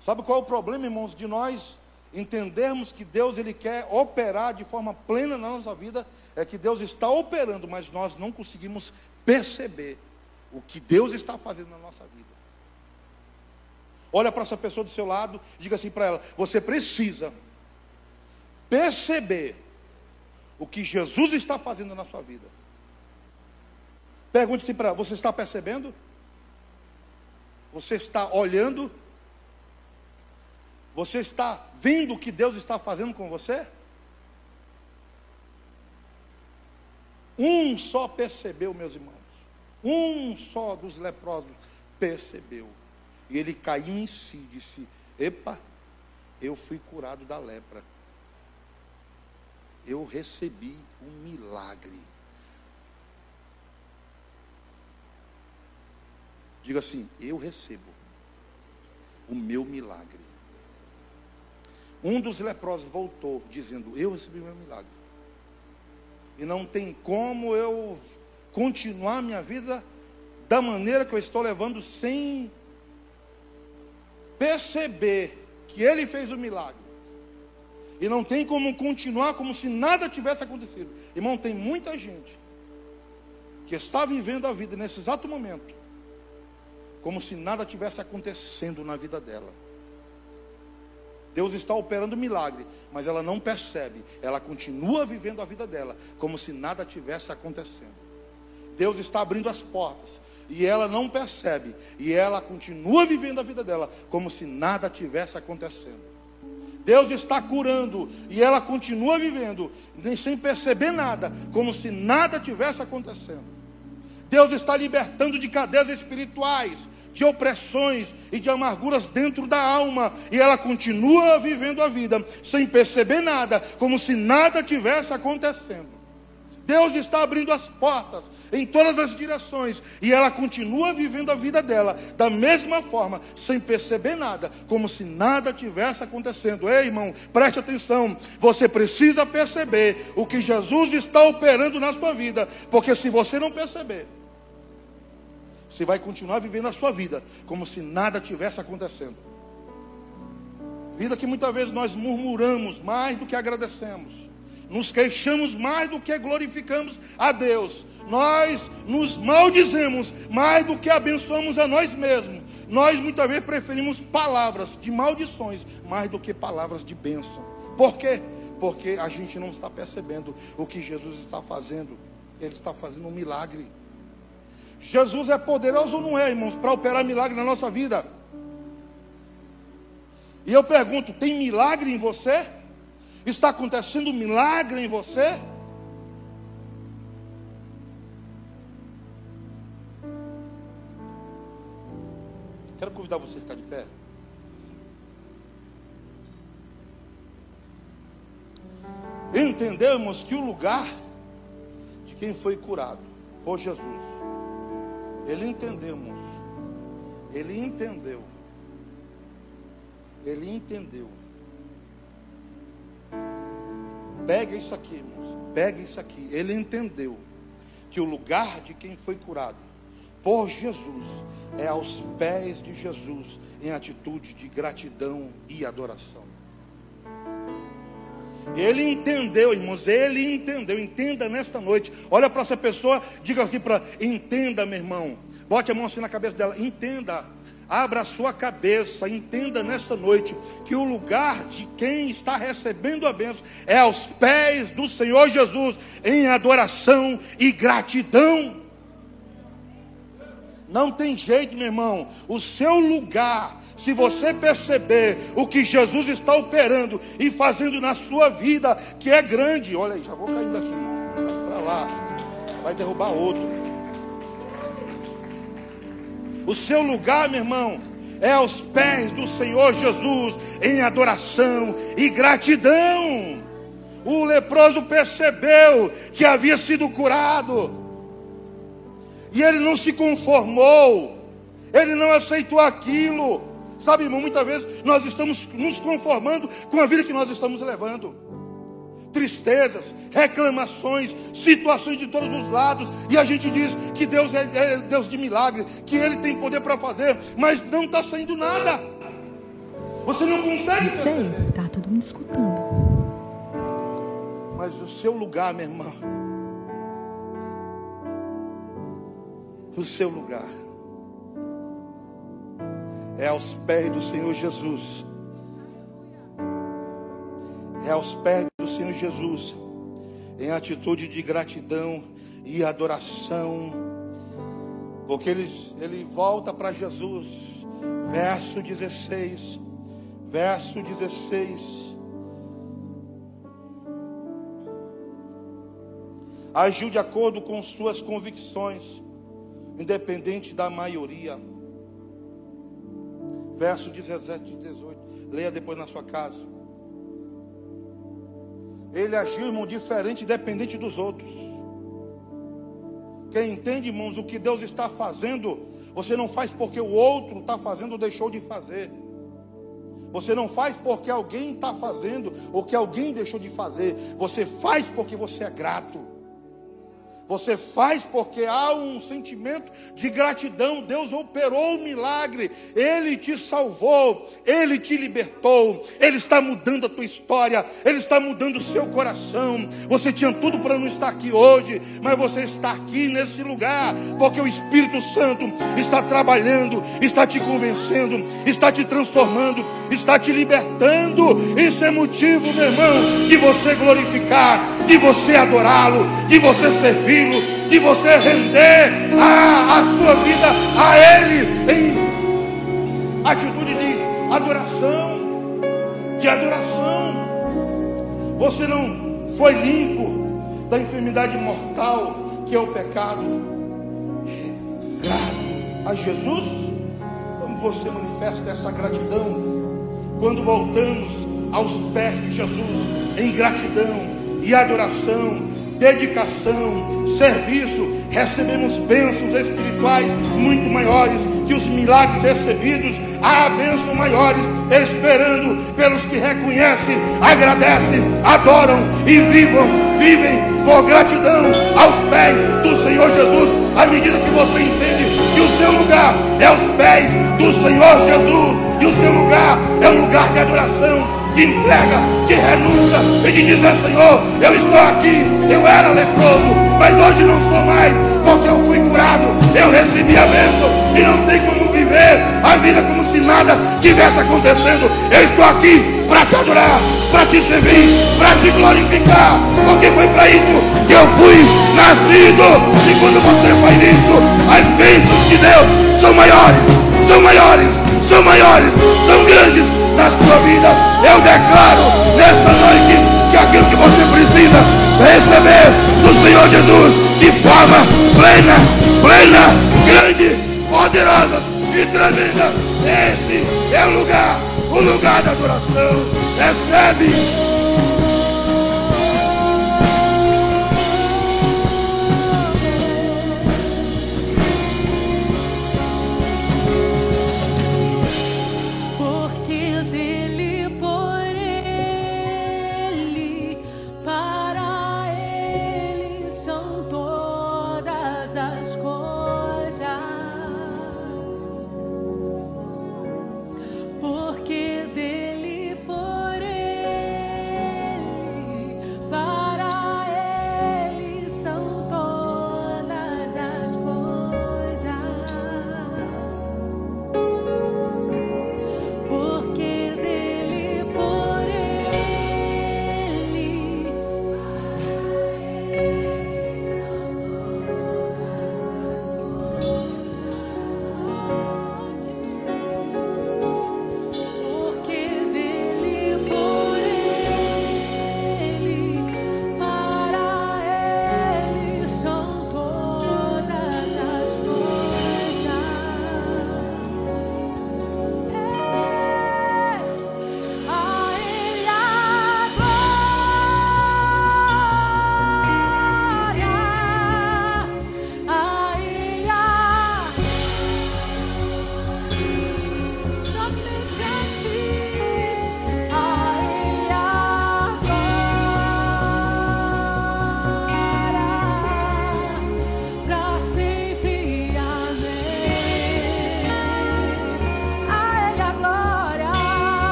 Sabe qual é o problema, irmãos, de nós entendermos que Deus ele quer operar de forma plena na nossa vida, é que Deus está operando, mas nós não conseguimos perceber o que Deus está fazendo na nossa vida. Olha para essa pessoa do seu lado, diga assim para ela: você precisa perceber o que Jesus está fazendo na sua vida. Pergunte-se para ela: você está percebendo? Você está olhando? Você está vendo o que Deus está fazendo com você? Um só percebeu, meus irmãos. Um só dos leprosos percebeu. E ele caiu em si, disse: Epa, eu fui curado da lepra. Eu recebi um milagre. Diga assim: Eu recebo o meu milagre. Um dos leprosos voltou, dizendo: Eu recebi o meu milagre. E não tem como eu continuar minha vida da maneira que eu estou levando sem perceber que ele fez o milagre. E não tem como continuar como se nada tivesse acontecido. Irmão, tem muita gente que está vivendo a vida nesse exato momento, como se nada tivesse acontecendo na vida dela. Deus está operando milagre, mas ela não percebe, ela continua vivendo a vida dela, como se nada tivesse acontecendo. Deus está abrindo as portas, e ela não percebe, e ela continua vivendo a vida dela como se nada tivesse acontecendo. Deus está curando e ela continua vivendo, sem perceber nada, como se nada tivesse acontecendo. Deus está libertando de cadeias espirituais, de opressões e de amarguras dentro da alma, e ela continua vivendo a vida sem perceber nada, como se nada tivesse acontecendo. Deus está abrindo as portas em todas as direções e ela continua vivendo a vida dela da mesma forma, sem perceber nada, como se nada tivesse acontecendo. Ei, irmão, preste atenção. Você precisa perceber o que Jesus está operando na sua vida, porque se você não perceber, você vai continuar vivendo a sua vida como se nada tivesse acontecendo. Vida que muitas vezes nós murmuramos mais do que agradecemos nos queixamos mais do que glorificamos a Deus. Nós nos maldizemos mais do que abençoamos a nós mesmos. Nós muitas vezes preferimos palavras de maldições mais do que palavras de bênção. Por quê? Porque a gente não está percebendo o que Jesus está fazendo. Ele está fazendo um milagre. Jesus é poderoso ou não é, irmãos, para operar milagre na nossa vida? E eu pergunto: tem milagre em você? Está acontecendo milagre em você? Quero convidar você a ficar de pé. Entendemos que o lugar de quem foi curado por Jesus, ele entendemos, ele entendeu, ele entendeu Pega isso aqui, irmãos. Pega isso aqui. Ele entendeu que o lugar de quem foi curado por Jesus é aos pés de Jesus, em atitude de gratidão e adoração. Ele entendeu, irmãos, ele entendeu. Entenda nesta noite. Olha para essa pessoa, diga assim para, entenda, meu irmão. Bote a mão assim na cabeça dela, entenda. Abra a sua cabeça, entenda nesta noite que o lugar de quem está recebendo a bênção é aos pés do Senhor Jesus, em adoração e gratidão. Não tem jeito, meu irmão, o seu lugar, se você perceber o que Jesus está operando e fazendo na sua vida, que é grande, olha aí, já vou caindo aqui, para lá, vai derrubar outro. O seu lugar, meu irmão, é aos pés do Senhor Jesus, em adoração e gratidão. O leproso percebeu que havia sido curado, e ele não se conformou, ele não aceitou aquilo. Sabe, irmão, muitas vezes nós estamos nos conformando com a vida que nós estamos levando. tristezas, reclamações, situações de todos os lados, e a gente diz que Deus é, é Deus de milagre, que Ele tem poder para fazer, mas não está saindo nada. Você não consegue. Sei, tá todo mundo escutando. Mas o seu lugar, minha irmã, o seu lugar é aos pés do Senhor Jesus. É aos pés do Senhor Jesus, em atitude de gratidão e adoração, porque ele, ele volta para Jesus, verso 16, verso 16. Agiu de acordo com suas convicções, independente da maioria. Verso 17 e 18. Leia depois na sua casa. Ele agiu, irmão, diferente, independente dos outros. Quem entende, irmãos, o que Deus está fazendo, você não faz porque o outro está fazendo ou deixou de fazer. Você não faz porque alguém está fazendo ou que alguém deixou de fazer. Você faz porque você é grato. Você faz porque há um sentimento de gratidão. Deus operou o milagre, Ele te salvou, Ele te libertou, Ele está mudando a tua história, Ele está mudando o seu coração. Você tinha tudo para não estar aqui hoje, mas você está aqui nesse lugar, porque o Espírito Santo está trabalhando, está te convencendo, está te transformando, está te libertando. Isso é motivo, meu irmão, de você glorificar, de você adorá-lo, de você servir de você render a, a sua vida a Ele em atitude de adoração, de adoração. Você não foi limpo da enfermidade mortal que é o pecado. Grato a Jesus, como você manifesta essa gratidão quando voltamos aos pés de Jesus em gratidão e adoração dedicação, serviço, recebemos bênçãos espirituais muito maiores que os milagres recebidos. Há bênçãos maiores esperando pelos que reconhecem, agradecem, adoram e vivam, vivem por gratidão aos pés do Senhor Jesus. À medida que você entende que o seu lugar é aos pés do Senhor Jesus e o seu lugar é um lugar de adoração de entrega, de renúncia e de dizer, Senhor, eu estou aqui, eu era leproso, mas hoje não sou mais, porque eu fui curado, eu recebi a bênção e não tem como viver a vida como se nada tivesse acontecendo. Eu estou aqui para te adorar, para te servir, para te glorificar, porque foi para isso que eu fui nascido. E quando você faz isso, as bênçãos de Deus são maiores, são maiores, são maiores, são grandes na sua vida. Eu declaro nesta noite que aquilo que você precisa receber do Senhor Jesus de forma plena, plena, grande, poderosa e tremenda. Esse é o lugar, o lugar da adoração. Recebe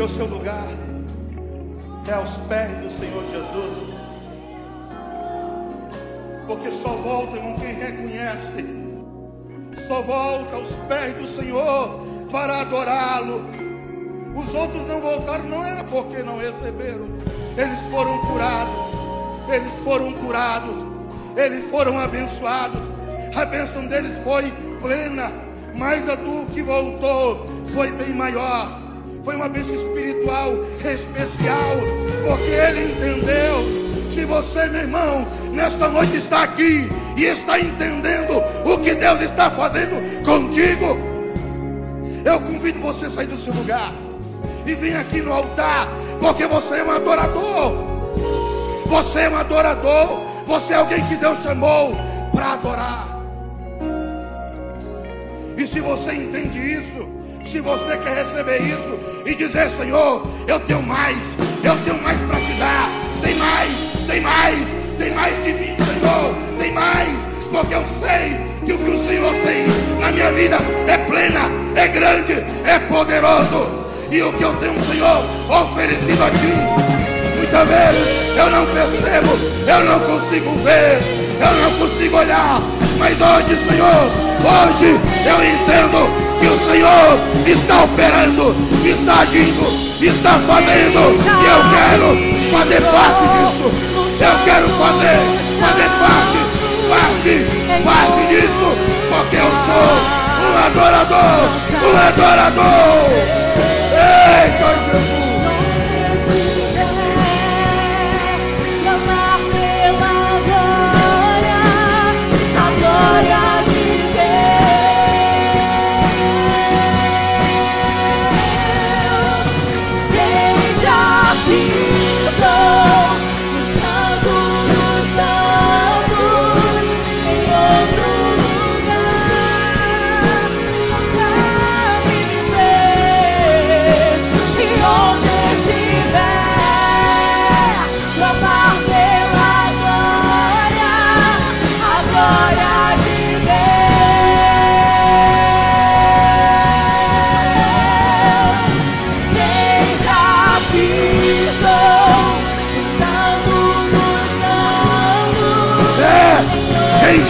porque o seu lugar é aos pés do Senhor Jesus. Porque só volta com quem reconhece, só volta aos pés do Senhor para adorá-lo. Os outros não voltaram, não era porque não receberam, eles foram curados, eles foram curados, eles foram abençoados. A bênção deles foi plena, mas a do que voltou foi bem maior foi uma bênção espiritual especial, porque ele entendeu. Se você, meu irmão, nesta noite está aqui e está entendendo o que Deus está fazendo contigo, eu convido você a sair do seu lugar e vir aqui no altar, porque você é um adorador. Você é um adorador. Você é alguém que Deus chamou para adorar. E se você entende isso, se você quer receber isso e dizer, Senhor, eu tenho mais, eu tenho mais para te dar, tem mais, tem mais, tem mais de mim, Senhor, tem mais, porque eu sei que o que o Senhor tem na minha vida é plena, é grande, é poderoso. E o que eu tenho, Senhor, oferecido a ti. Muitas vezes eu não percebo, eu não consigo ver, eu não consigo olhar. Mas hoje, Senhor, hoje eu entendo que o Senhor está operando, está agindo, está fazendo. E eu quero fazer parte disso. Eu quero fazer, fazer parte, parte, parte disso. Porque eu sou um adorador, um adorador.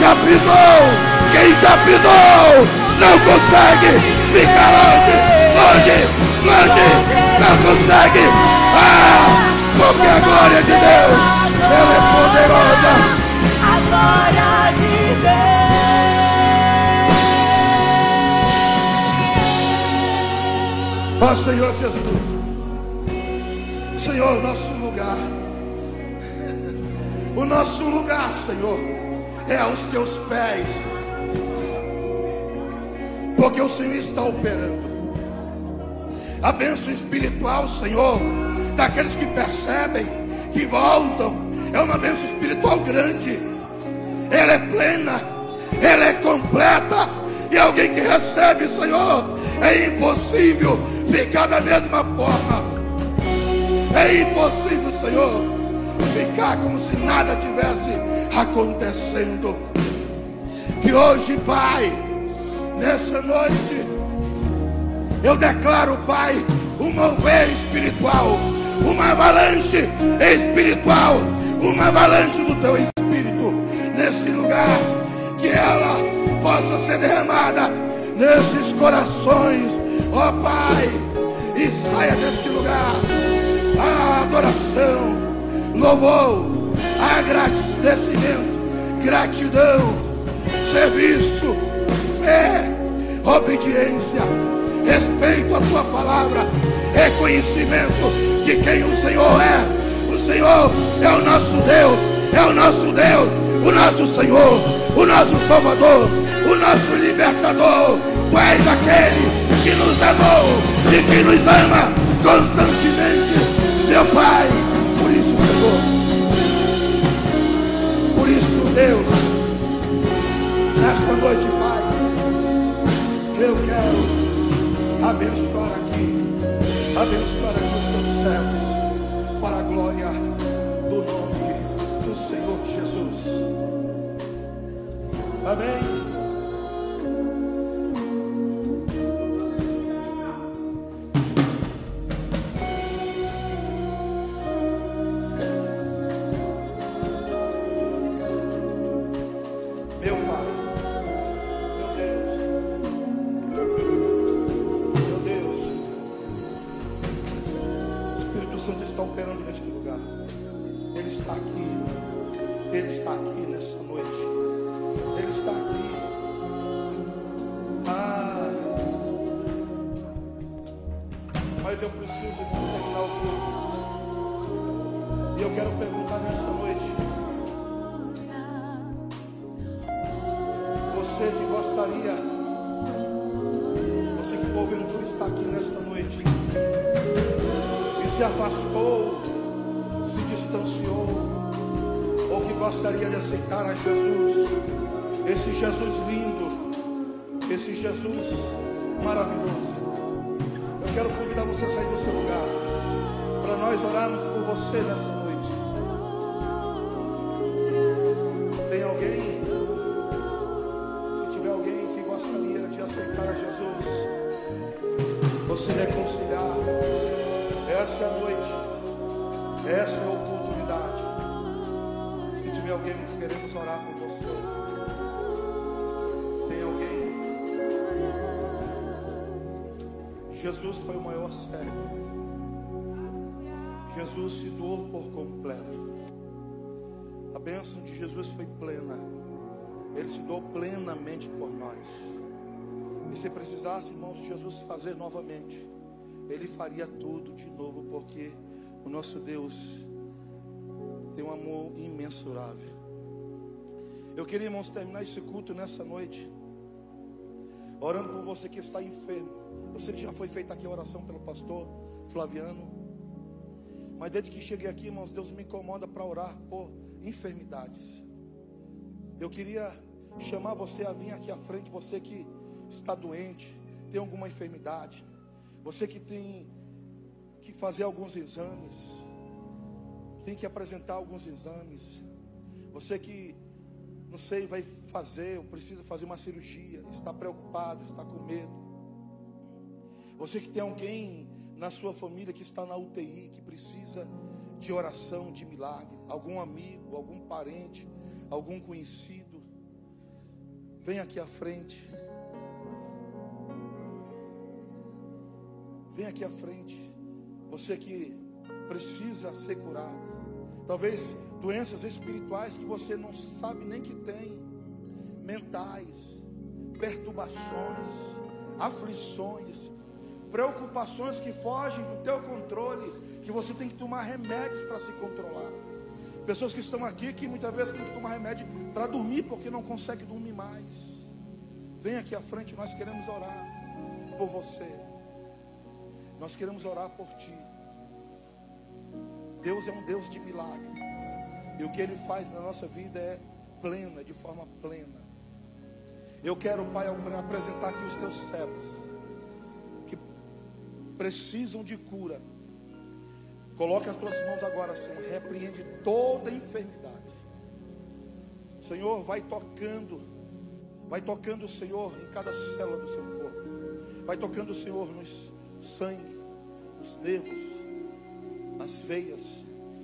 Já pisou, quem já pisou, não consegue ficar longe, longe, longe, não consegue. Ah, porque a glória de Deus, ela é poderosa. A glória de Deus. Ó oh, Senhor Jesus, Senhor, nosso lugar, o nosso lugar, Senhor é aos teus pés, porque o Senhor está operando. A bênção espiritual, Senhor, daqueles que percebem, que voltam, é uma bênção espiritual grande, ela é plena, ela é completa, e alguém que recebe, Senhor, é impossível ficar da mesma forma. É impossível, Senhor, ficar como se nada tivesse acontecendo. Que hoje, Pai, nessa noite, eu declaro, Pai, um mover espiritual, uma avalanche espiritual, uma avalanche do teu espírito nesse lugar, que ela possa ser derramada nesses corações, ó Pai, e saia deste lugar a adoração, louvor, agradecimento, gratidão, serviço, fé, obediência, respeito à tua palavra, reconhecimento de quem o Senhor é. O Senhor é o nosso Deus, é o nosso Deus, o nosso Senhor, o nosso Salvador, o nosso libertador. Tu és aquele que nos amou e que nos ama constantemente, meu Pai. Deus, nesta noite, Pai, eu quero abençoar aqui, abençoar aqui os teus servos, para a glória do nome do Senhor Jesus. Amém. Você que gostaria, você que porventura aqui nesta noite e se afastou, se distanciou, ou que gostaria de aceitar a Jesus, esse Jesus lindo, esse Jesus maravilhoso. Eu quero convidar você a sair do seu lugar, para nós orarmos por você nessa noite. Jesus foi o maior servo. Jesus se doou por completo. A bênção de Jesus foi plena. Ele se doou plenamente por nós. E se precisasse, irmãos, Jesus fazer novamente, Ele faria tudo de novo, porque o nosso Deus tem um amor imensurável. Eu queria, irmãos, terminar esse culto nessa noite, orando por você que está enfermo. Eu sei que já foi feita aqui a oração pelo pastor Flaviano. Mas desde que cheguei aqui, irmãos, Deus me incomoda para orar por enfermidades. Eu queria chamar você a vir aqui à frente, você que está doente, tem alguma enfermidade, você que tem que fazer alguns exames, tem que apresentar alguns exames, você que não sei, vai fazer, ou precisa fazer uma cirurgia, está preocupado, está com medo. Você que tem alguém na sua família que está na UTI, que precisa de oração, de milagre, algum amigo, algum parente, algum conhecido, vem aqui à frente. Vem aqui à frente. Você que precisa ser curado. Talvez doenças espirituais que você não sabe nem que tem, mentais, perturbações, aflições, preocupações que fogem do teu controle, que você tem que tomar remédios para se controlar. Pessoas que estão aqui que muitas vezes têm que tomar remédio para dormir porque não conseguem dormir mais. Vem aqui à frente, nós queremos orar por você. Nós queremos orar por ti. Deus é um Deus de milagre. E o que Ele faz na nossa vida é plena, de forma plena. Eu quero, Pai, apresentar aqui os teus servos precisam de cura. Coloque as tuas mãos agora, Senhor. Repreende toda enfermidade. Senhor, vai tocando. Vai tocando, Senhor, em cada célula do seu corpo. Vai tocando, Senhor, no sangue, nos nervos, nas veias.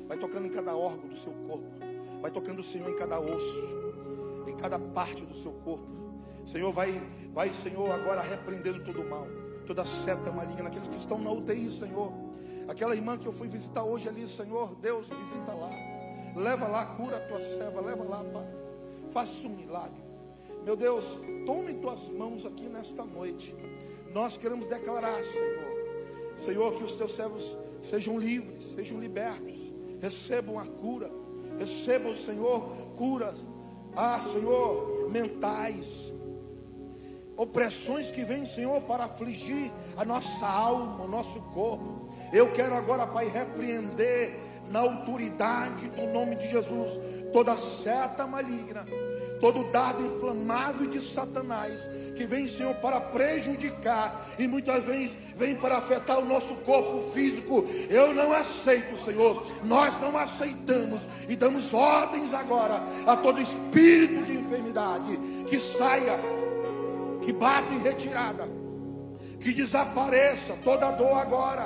Vai tocando em cada órgão do seu corpo. Vai tocando, Senhor, em cada osso, em cada parte do seu corpo. Senhor, vai, vai, Senhor, agora repreendendo todo o mal toda seta maligna, aqueles que estão na UTI, Senhor. Aquela irmã que eu fui visitar hoje ali, Senhor, Deus, visita lá. Leva lá, cura a tua serva, leva lá, Pai. Faça um milagre. Meu Deus, tome tuas mãos aqui nesta noite. Nós queremos declarar, Senhor, Senhor, que os teus servos sejam livres, sejam libertos, recebam a cura, recebam, Senhor, curas, ah, Senhor, mentais, opressões que vêm, Senhor, para afligir a nossa alma, o nosso corpo. Eu quero agora, Pai, repreender na autoridade do nome de Jesus toda seta maligna, todo dardo inflamável de Satanás que vem, Senhor, para prejudicar e muitas vezes vem para afetar o nosso corpo físico. Eu não aceito, Senhor. Nós não aceitamos e damos ordens agora a todo espírito de enfermidade que saia que bate em retirada, que desapareça toda dor agora,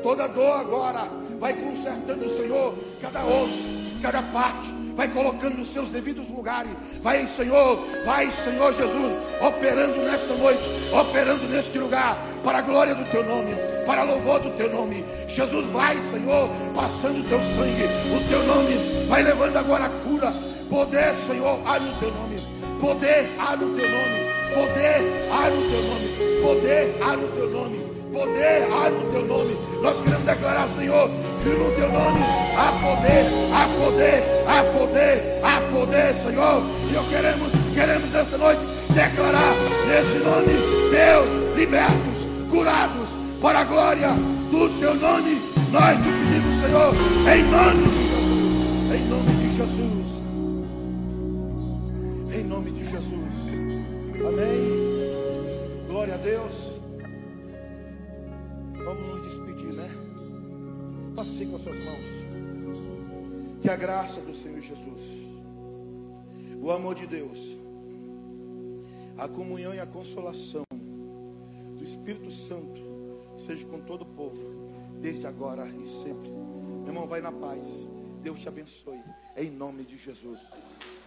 toda dor agora, vai consertando o Senhor cada osso, cada parte, vai colocando nos seus devidos lugares, vai Senhor, vai Senhor Jesus, operando nesta noite, operando neste lugar, para a glória do teu nome, para louvor do teu nome. Jesus vai, Senhor, passando o teu sangue, o teu nome, vai levando agora a cura, poder, Senhor, há no teu nome, poder há no teu nome. Poder há no teu nome. Poder há no teu nome. Poder há no teu nome. Nós queremos declarar, Senhor, que no teu nome há poder, há poder, há poder, há poder, Senhor. E eu queremos, queremos esta noite declarar nesse nome, Deus, libertos curados para a glória do teu nome. Nós te pedimos, Senhor, em nome de Jesus. Em nome de Jesus. Amém. Glória a Deus. Vamos nos despedir, né? Faça assim com as suas mãos. Que a graça do Senhor Jesus, o amor de Deus, a comunhão e a consolação do Espírito Santo seja com todo o povo, desde agora e sempre. Meu irmão, vai na paz. Deus te abençoe. Em nome de Jesus.